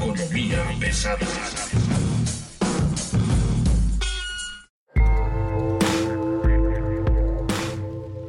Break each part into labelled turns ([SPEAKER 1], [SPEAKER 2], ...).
[SPEAKER 1] Economía pesada.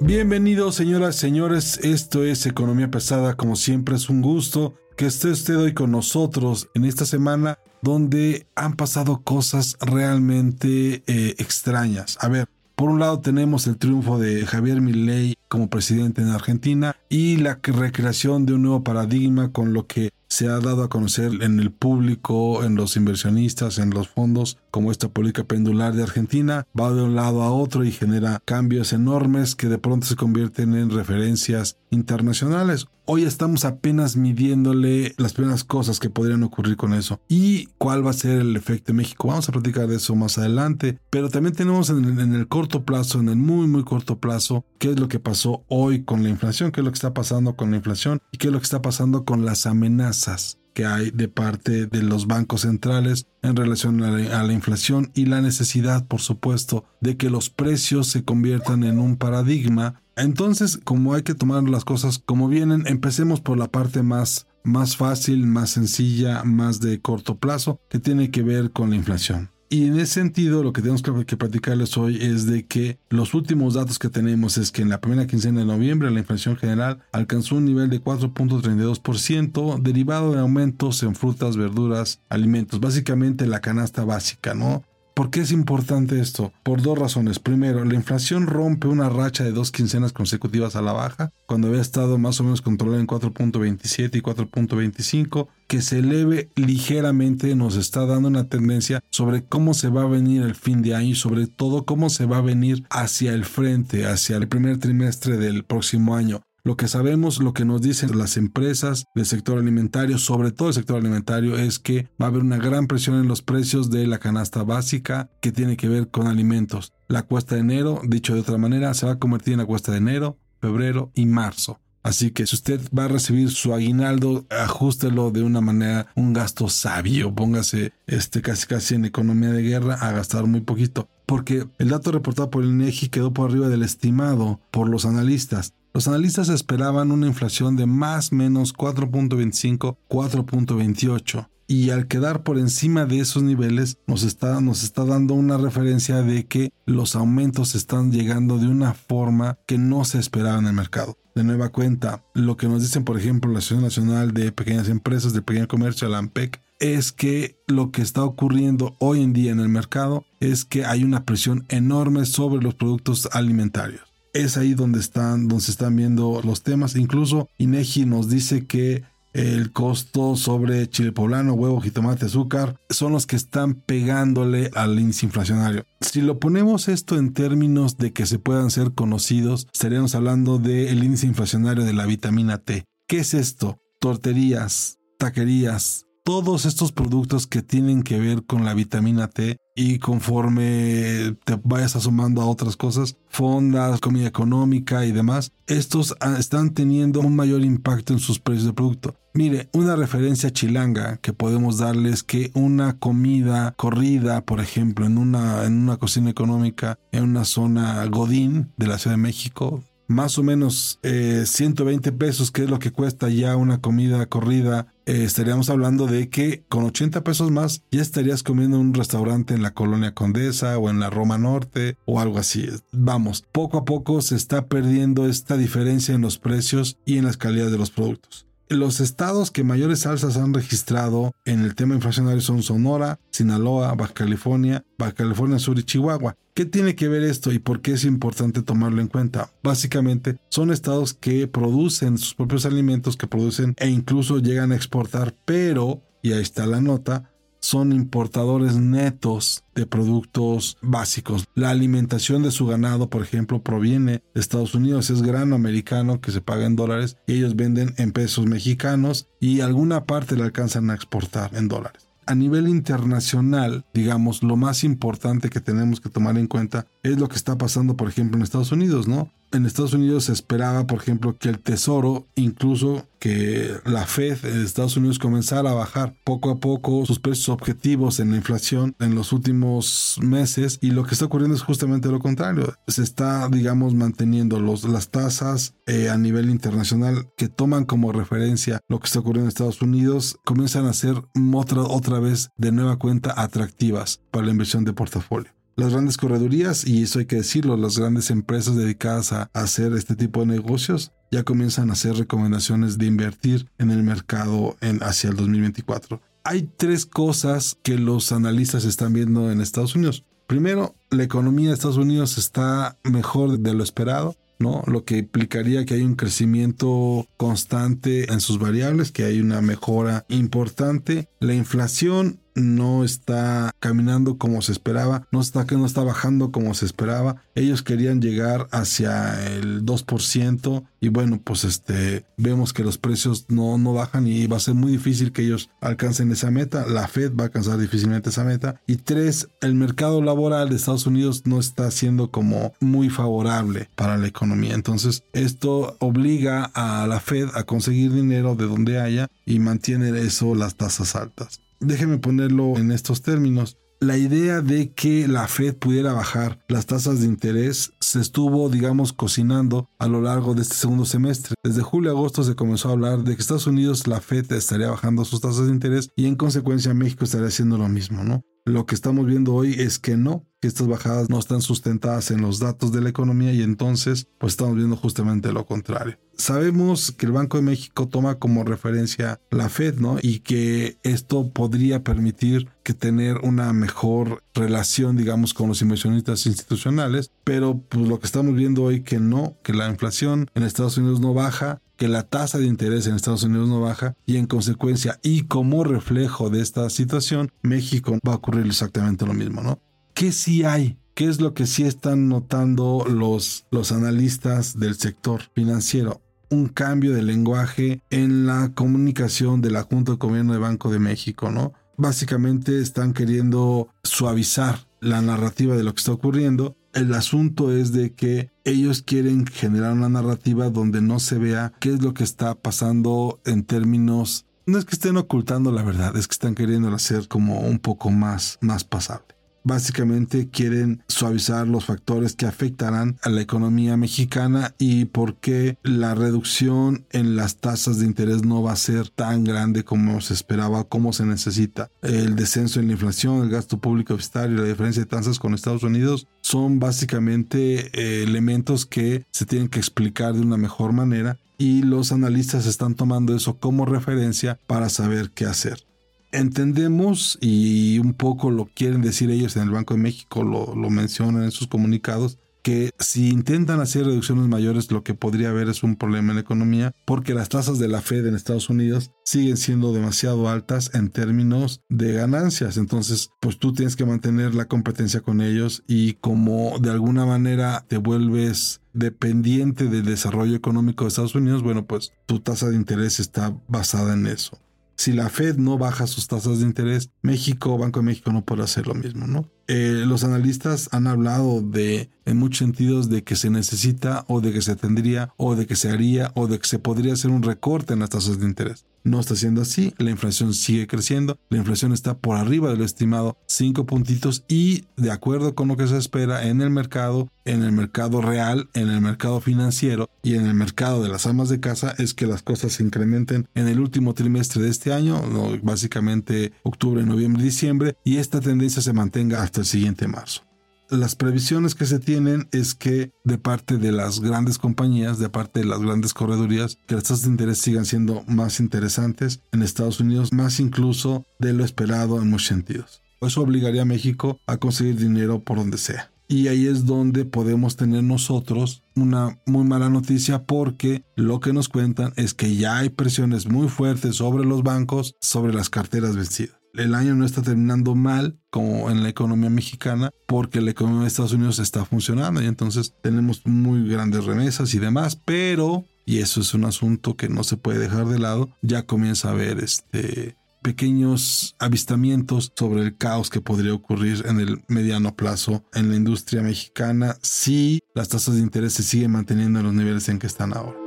[SPEAKER 2] Bienvenidos, señoras señores. Esto es Economía Pesada. Como siempre, es un gusto que esté usted hoy con nosotros en esta semana donde han pasado cosas realmente eh, extrañas. A ver, por un lado tenemos el triunfo de Javier Milei como presidente en Argentina y la recreación de un nuevo paradigma con lo que se ha dado a conocer en el público, en los inversionistas, en los fondos, como esta política pendular de Argentina, va de un lado a otro y genera cambios enormes que de pronto se convierten en referencias internacionales. Hoy estamos apenas midiéndole las primeras cosas que podrían ocurrir con eso y cuál va a ser el efecto en México. Vamos a platicar de eso más adelante, pero también tenemos en el, en el corto plazo, en el muy, muy corto plazo, qué es lo que pasó hoy con la inflación, qué es lo que está pasando con la inflación y qué es lo que está pasando con las amenazas que hay de parte de los bancos centrales en relación a la, a la, inflación y la necesidad, por supuesto, de que los precios se conviertan en un paradigma. Entonces, como hay que tomar las cosas como vienen, empecemos por la parte más, más fácil, más sencilla, más de corto plazo, que tiene que ver con la inflación. Y en ese sentido, lo que tenemos que, platicarles hoy es de que los últimos datos que tenemos es que en la primera quincena de noviembre la inflación general alcanzó un nivel de 4.32%, derivado de aumentos en frutas, verduras, alimentos, básicamente la canasta básica, ¿no? ¿Por qué es importante esto? Por dos razones. Primero, la inflación rompe una racha de dos quincenas consecutivas a la baja, cuando había estado más o menos controlada en 4.27 y 4.25, que se eleve ligeramente nos está dando una tendencia sobre cómo se va a venir el fin de año y sobre todo cómo se va a venir hacia el frente, hacia el primer trimestre del próximo año. Lo que sabemos, lo que nos dicen las empresas del sector alimentario, sobre todo el sector alimentario, es que va a haber una gran presión en los precios de la canasta básica que tiene que ver con alimentos. La cuesta de enero, dicho de otra manera, se va a convertir en la cuesta de enero, febrero y marzo. Así que si usted va a recibir su aguinaldo, ajustelo de una manera, un gasto sabio. Póngase este casi casi en economía de guerra a gastar muy poquito. Porque el dato reportado por el INEGI quedó por arriba del estimado por los analistas. Los analistas esperaban una inflación de más menos 4.25, 4.28 y al quedar por encima de esos niveles nos está, nos está dando una referencia de que los aumentos están llegando de una forma que no se esperaba en el mercado. De nueva cuenta, lo que nos dicen por ejemplo la Asociación Nacional de Pequeñas Empresas de Pequeño Comercio, la AMPEC, es que lo que está ocurriendo hoy en día en el mercado es que hay una presión enorme sobre los productos alimentarios es ahí donde están, donde se están viendo los temas. Incluso INEGI nos dice que el costo sobre chile poblano, huevo, jitomate, azúcar son los que están pegándole al índice inflacionario. Si lo ponemos esto en términos de que se puedan ser conocidos, estaríamos hablando del índice inflacionario de la vitamina T. ¿Qué es esto? Torterías, taquerías, todos estos productos que tienen que ver con la vitamina T y conforme te vayas asomando a otras cosas, fondas, comida económica y demás, estos están teniendo un mayor impacto en sus precios de producto. Mire, una referencia chilanga que podemos darles que una comida corrida, por ejemplo, en una, en una cocina económica, en una zona Godín de la Ciudad de México, más o menos eh, 120 pesos, que es lo que cuesta ya una comida corrida, eh, estaríamos hablando de que con 80 pesos más ya estarías comiendo en un restaurante en la colonia Condesa o en la Roma Norte o algo así. Vamos, poco a poco se está perdiendo esta diferencia en los precios y en las calidades de los productos. Los estados que mayores alzas han registrado en el tema inflacionario son Sonora, Sinaloa, Baja California, Baja California Sur y Chihuahua. ¿Qué tiene que ver esto y por qué es importante tomarlo en cuenta? Básicamente son estados que producen sus propios alimentos, que producen e incluso llegan a exportar, pero, y ahí está la nota, son importadores netos de productos básicos. La alimentación de su ganado, por ejemplo, proviene de Estados Unidos. Es grano americano que se paga en dólares y ellos venden en pesos mexicanos y alguna parte la alcanzan a exportar en dólares a nivel internacional, digamos, lo más importante que tenemos que tomar en cuenta es lo que está pasando, por ejemplo, en Estados Unidos, ¿no? En Estados Unidos se esperaba, por ejemplo, que el Tesoro, incluso que la Fed de Estados Unidos comenzara a bajar poco a poco sus precios objetivos en la inflación en los últimos meses y lo que está ocurriendo es justamente lo contrario. Se está, digamos, manteniendo los, las tasas eh, a nivel internacional que toman como referencia lo que está ocurriendo en Estados Unidos, comienzan a ser otra, otra vez de nueva cuenta atractivas para la inversión de portafolio las grandes corredurías, y eso hay que decirlo, las grandes empresas dedicadas a hacer este tipo de negocios ya comienzan a hacer recomendaciones de invertir en el mercado hacia el 2024. Hay tres cosas que los analistas están viendo en Estados Unidos. Primero, la economía de Estados Unidos está mejor de lo esperado. ¿no? Lo que implicaría que hay un crecimiento constante en sus variables, que hay una mejora importante. La inflación no está caminando como se esperaba, no está, no está bajando como se esperaba. Ellos querían llegar hacia el 2% y bueno, pues este, vemos que los precios no, no bajan y va a ser muy difícil que ellos alcancen esa meta. La Fed va a alcanzar difícilmente esa meta. Y tres, el mercado laboral de Estados Unidos no está siendo como muy favorable para la economía. Entonces, esto obliga a la Fed a conseguir dinero de donde haya y mantiene eso las tasas altas déjeme ponerlo en estos términos. La idea de que la Fed pudiera bajar las tasas de interés se estuvo, digamos, cocinando a lo largo de este segundo semestre. Desde julio a agosto se comenzó a hablar de que Estados Unidos, la Fed estaría bajando sus tasas de interés y en consecuencia México estaría haciendo lo mismo, ¿no? Lo que estamos viendo hoy es que no, que estas bajadas no están sustentadas en los datos de la economía y entonces pues estamos viendo justamente lo contrario. Sabemos que el Banco de México toma como referencia la Fed, ¿no? Y que esto podría permitir que tener una mejor relación, digamos, con los inversionistas institucionales, pero pues lo que estamos viendo hoy que no, que la inflación en Estados Unidos no baja, que la tasa de interés en Estados Unidos no baja y en consecuencia y como reflejo de esta situación, México va a ocurrir exactamente lo mismo, ¿no? ¿Qué sí hay? ¿Qué es lo que sí están notando los, los analistas del sector financiero? Un cambio de lenguaje en la comunicación de la Junta de Gobierno de Banco de México, ¿no? Básicamente están queriendo suavizar la narrativa de lo que está ocurriendo. El asunto es de que ellos quieren generar una narrativa donde no se vea qué es lo que está pasando en términos... No es que estén ocultando la verdad, es que están queriendo hacer como un poco más, más pasable. Básicamente quieren suavizar los factores que afectarán a la economía mexicana y por qué la reducción en las tasas de interés no va a ser tan grande como se esperaba, como se necesita. El descenso en la inflación, el gasto público fiscal y la diferencia de tasas con Estados Unidos son básicamente eh, elementos que se tienen que explicar de una mejor manera y los analistas están tomando eso como referencia para saber qué hacer entendemos y un poco lo quieren decir ellos en el Banco de México, lo, mencionan en sus comunicados, que si intentan hacer reducciones mayores lo que podría haber es un problema en la economía porque las tasas de la Fed en Estados Unidos siguen siendo demasiado altas en términos de ganancias. Entonces, pues tú tienes que mantener la competencia con ellos y como de alguna manera te vuelves dependiente del desarrollo económico de Estados Unidos, bueno, pues tu tasa de interés está basada en eso si la Fed no baja sus tasas de interés, México, Banco de México no puede hacer lo mismo, ¿no? Eh, los analistas han hablado de, en muchos sentidos, de que se necesita o de que se tendría o de que se haría o de que se podría hacer un recorte en las tasas de interés. No está siendo así, la inflación sigue creciendo, la inflación está por arriba de lo estimado 5 puntitos y de acuerdo con lo que se espera en el mercado, en el mercado real, en el mercado financiero y en el mercado de las amas de casa es que las cosas se incrementen en el último trimestre de este año, básicamente octubre, noviembre, diciembre y esta tendencia se mantenga hasta el siguiente marzo. Las previsiones que se tienen es que de parte de las grandes compañías, de parte de las grandes corredurías, que las tasas de interés sigan siendo más interesantes en Estados Unidos, más incluso de lo esperado en muchos sentidos. Eso obligaría a México a conseguir dinero por donde sea. Y ahí es donde podemos tener nosotros una muy mala noticia porque lo que nos cuentan es que ya hay presiones muy fuertes sobre los bancos, sobre las carteras vencidas el año no está terminando mal como en la economía mexicana porque la economía de Estados Unidos está funcionando y entonces tenemos muy grandes remesas y demás, pero y eso es un asunto que no se puede dejar de lado, ya comienza a haber este pequeños avistamientos sobre el caos que podría ocurrir en el mediano plazo en la industria mexicana si las tasas de interés se siguen manteniendo en los niveles en que están ahora.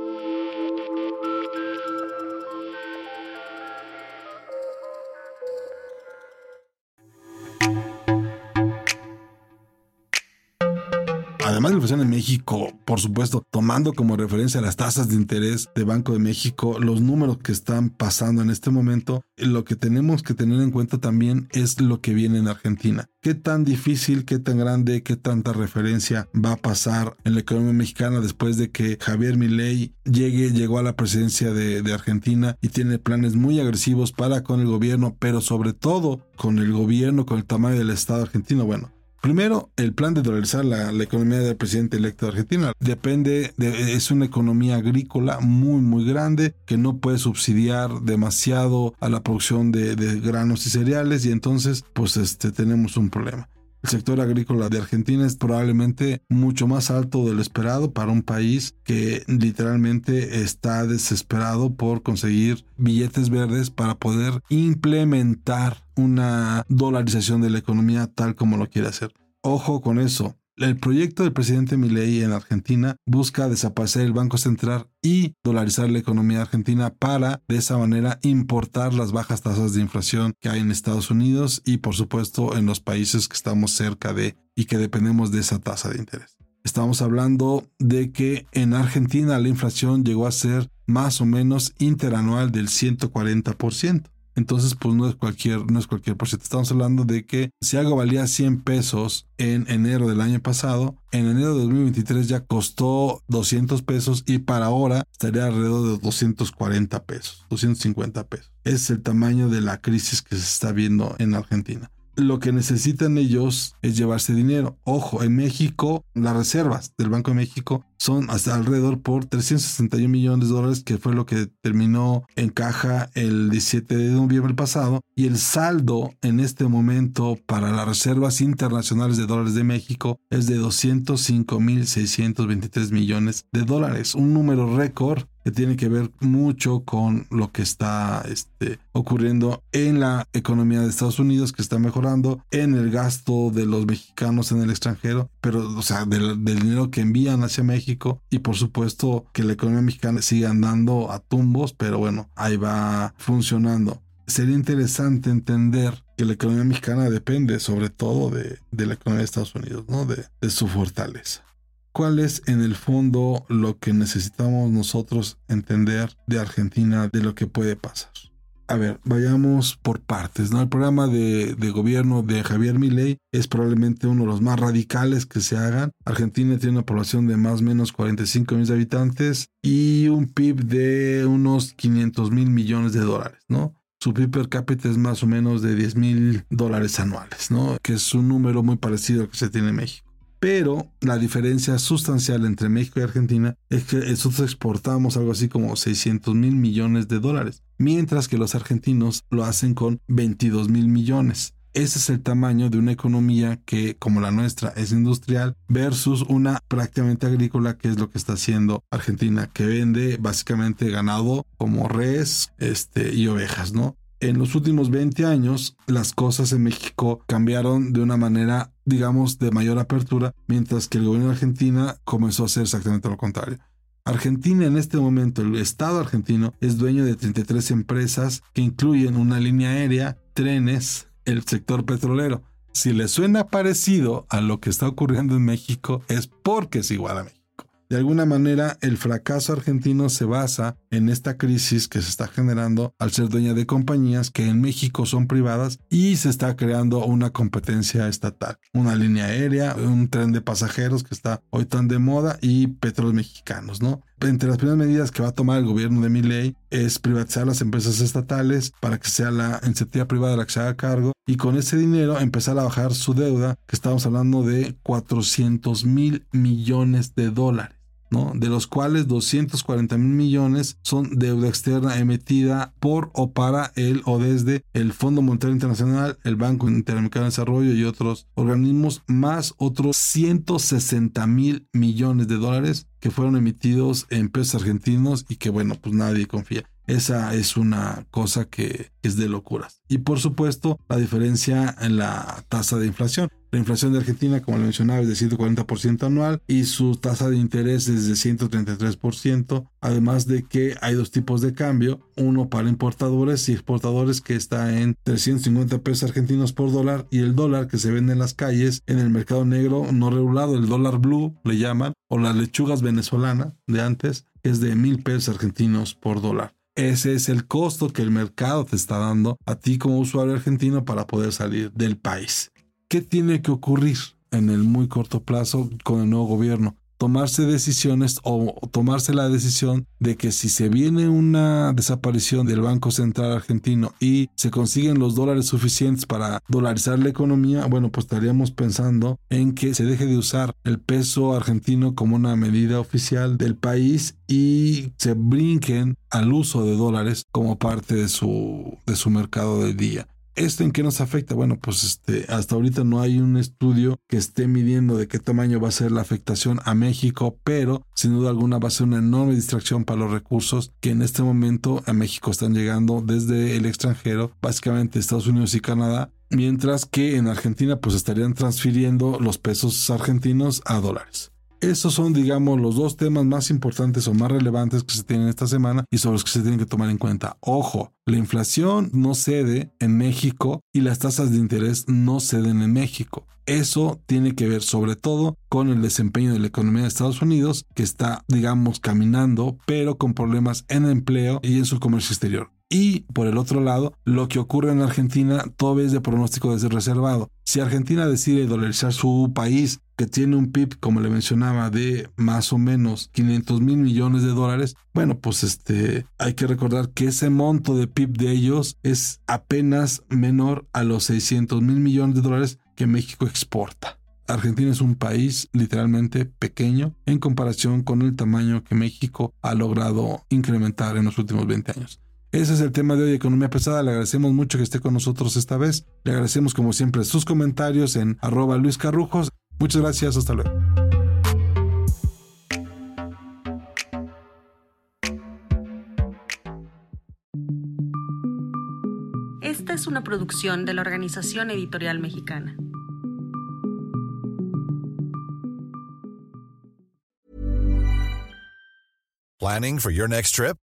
[SPEAKER 2] Además de la inflación en México, por supuesto, tomando como referencia las tasas de interés de Banco de México, los números que están pasando en este momento, lo que tenemos que tener en cuenta también es lo que viene en Argentina. ¿Qué tan difícil, qué tan grande, qué tanta referencia va a pasar en la economía mexicana después de que Javier Milei llegue, llegó a la presidencia de, de Argentina y tiene planes muy agresivos para con el gobierno, pero sobre todo con el gobierno, con el tamaño del Estado argentino? Bueno, Primero, el plan de dolarizar la, economía del presidente electo de Argentina depende de, es una economía agrícola muy, muy grande que no puede subsidiar demasiado a la producción de, granos y cereales y entonces, pues, este, tenemos un problema. El sector agrícola de Argentina es probablemente mucho más alto de lo esperado para un país que literalmente está desesperado por conseguir billetes verdes para poder implementar una dolarización de la economía tal como lo quiere hacer. Ojo con eso. El proyecto del presidente Milei en Argentina busca desaparecer el Banco Central y dolarizar la economía argentina para de esa manera importar las bajas tasas de inflación que hay en Estados Unidos y por supuesto en los países que estamos cerca de y que dependemos de esa tasa de interés. Estamos hablando de que en Argentina la inflación llegó a ser más o menos interanual del 140%. Entonces, pues no es cualquier, no es cualquier por. Estamos hablando de que si algo valía 100 pesos en enero del año pasado, en enero de 2023 ya costó 200 pesos y para ahora estaría alrededor de 240 pesos, 250 pesos. Es el tamaño de la crisis que se está viendo en Argentina lo que necesitan ellos es llevarse dinero. Ojo, en México las reservas del Banco de México son hasta alrededor por 361 millones de dólares, que fue lo que terminó en caja el 17 de noviembre pasado. Y el saldo en este momento para las reservas internacionales de dólares de México es de 205.623 millones de dólares, un número récord que tiene que ver mucho con lo que está este, ocurriendo en la economía de Estados Unidos, que está mejorando, en el gasto de los mexicanos en el extranjero, pero, o sea, del, dinero que envían hacia México y por supuesto que la economía mexicana sigue andando a tumbos, pero bueno, ahí va funcionando. Sería interesante entender que la economía mexicana depende sobre todo de, la economía de Estados Unidos, ¿no? de su fortaleza cuál es en el fondo lo que necesitamos nosotros entender de Argentina, de lo que puede pasar. A ver, vayamos por partes, ¿no? El programa de, gobierno de Javier Milei es probablemente uno de los más radicales que se hagan. Argentina tiene una población de más o menos 45 millones de habitantes y un PIB de unos 500 mil millones de dólares, ¿no? Su PIB per cápita es más o menos de 10 mil dólares anuales, ¿no? Que es un número muy parecido al que se tiene en México. Pero la diferencia sustancial entre México y Argentina es que nosotros exportamos algo así como 600 mil millones de dólares, mientras que los argentinos lo hacen con 22 mil millones. Ese es el tamaño de una economía que, como la nuestra, es industrial versus una prácticamente agrícola, que es lo que está haciendo Argentina, que vende básicamente ganado como res este, y ovejas, ¿no? En los últimos 20 años las cosas en México cambiaron de una manera, digamos, de mayor apertura, mientras que el gobierno de Argentina comenzó a hacer exactamente lo contrario. Argentina en este momento, el Estado argentino, es dueño de 33 empresas que incluyen una línea aérea, trenes, el sector petrolero. Si le suena parecido a lo que está ocurriendo en México, es porque es igual a México. De alguna manera, el fracaso argentino se basa en esta crisis que se está generando al ser dueña de compañías que en México son privadas y se está creando una competencia estatal. Una línea aérea, un tren de pasajeros que está hoy tan de moda y petróleos mexicanos, ¿no? Entre las primeras medidas que va a tomar el gobierno de Milley es privatizar las empresas estatales para que sea la iniciativa privada la que se haga cargo y con ese dinero empezar a bajar su deuda, que estamos hablando de 400 mil millones de dólares. ¿No? De los cuales 240 mil millones son deuda externa emitida por o para el o desde el Fondo Monetario Internacional, el Banco Interamericano de Desarrollo y otros organismos, más otros 160 mil millones de dólares que fueron emitidos en pesos argentinos y que bueno, pues nadie confía. Esa es una cosa que es de locuras. Y por supuesto, la diferencia en la tasa de inflación. La inflación de Argentina, como le mencionaba, es de 140% anual y su tasa de interés es de 133%, además de que hay dos tipos de cambio, uno para importadores y exportadores que está en 350 pesos argentinos por dólar y el dólar que se vende en las calles en el mercado negro no regulado, el dólar blue le llaman, o las lechugas venezolanas de antes, es de mil pesos argentinos por dólar. Ese es el costo que el mercado te está dando a ti como usuario argentino para poder salir del país. ¿Qué tiene que ocurrir en el muy corto plazo con el nuevo gobierno? Tomarse decisiones o tomarse la decisión de que si se viene una desaparición del Banco Central argentino y se consiguen los dólares suficientes para dolarizar la economía, bueno, pues estaríamos pensando en que se deje de usar el peso argentino como una medida oficial del país y se brinquen al uso de dólares como parte de su, de su mercado del día. ¿Esto en qué nos afecta? Bueno, pues este, hasta ahorita no hay un estudio que esté midiendo de qué tamaño va a ser la afectación a México, pero sin duda alguna va a ser una enorme distracción para los recursos que en este momento a México están llegando desde el extranjero, básicamente Estados Unidos y Canadá, mientras que en Argentina pues estarían transfiriendo los pesos argentinos a dólares. Esos son, digamos, los dos temas más importantes o más relevantes que se tienen esta semana y sobre los que se tienen que tomar en cuenta. Ojo, la inflación no cede en México y las tasas de interés no ceden en México. Eso tiene que ver sobre todo con el desempeño de la economía de Estados Unidos, que está, digamos, caminando, pero con problemas en empleo y en su comercio exterior. Y por el otro lado, lo que ocurre en Argentina todavía es de pronóstico reservado. Si Argentina decide dolarizar su país, que tiene un PIB, como le mencionaba, de más o menos 500 mil millones de dólares, bueno, pues este, hay que recordar que ese monto de PIB de ellos es apenas menor a los 600 mil millones de dólares que México exporta. Argentina es un país literalmente pequeño en comparación con el tamaño que México ha logrado incrementar en los últimos 20 años. Ese es el tema de hoy, Economía Pesada. Le agradecemos mucho que esté con nosotros esta vez. Le agradecemos como siempre sus comentarios en arroba Luis Carrujos. Muchas gracias, hasta luego.
[SPEAKER 1] Esta es una producción de la Organización Editorial Mexicana.
[SPEAKER 3] Planning for your next trip?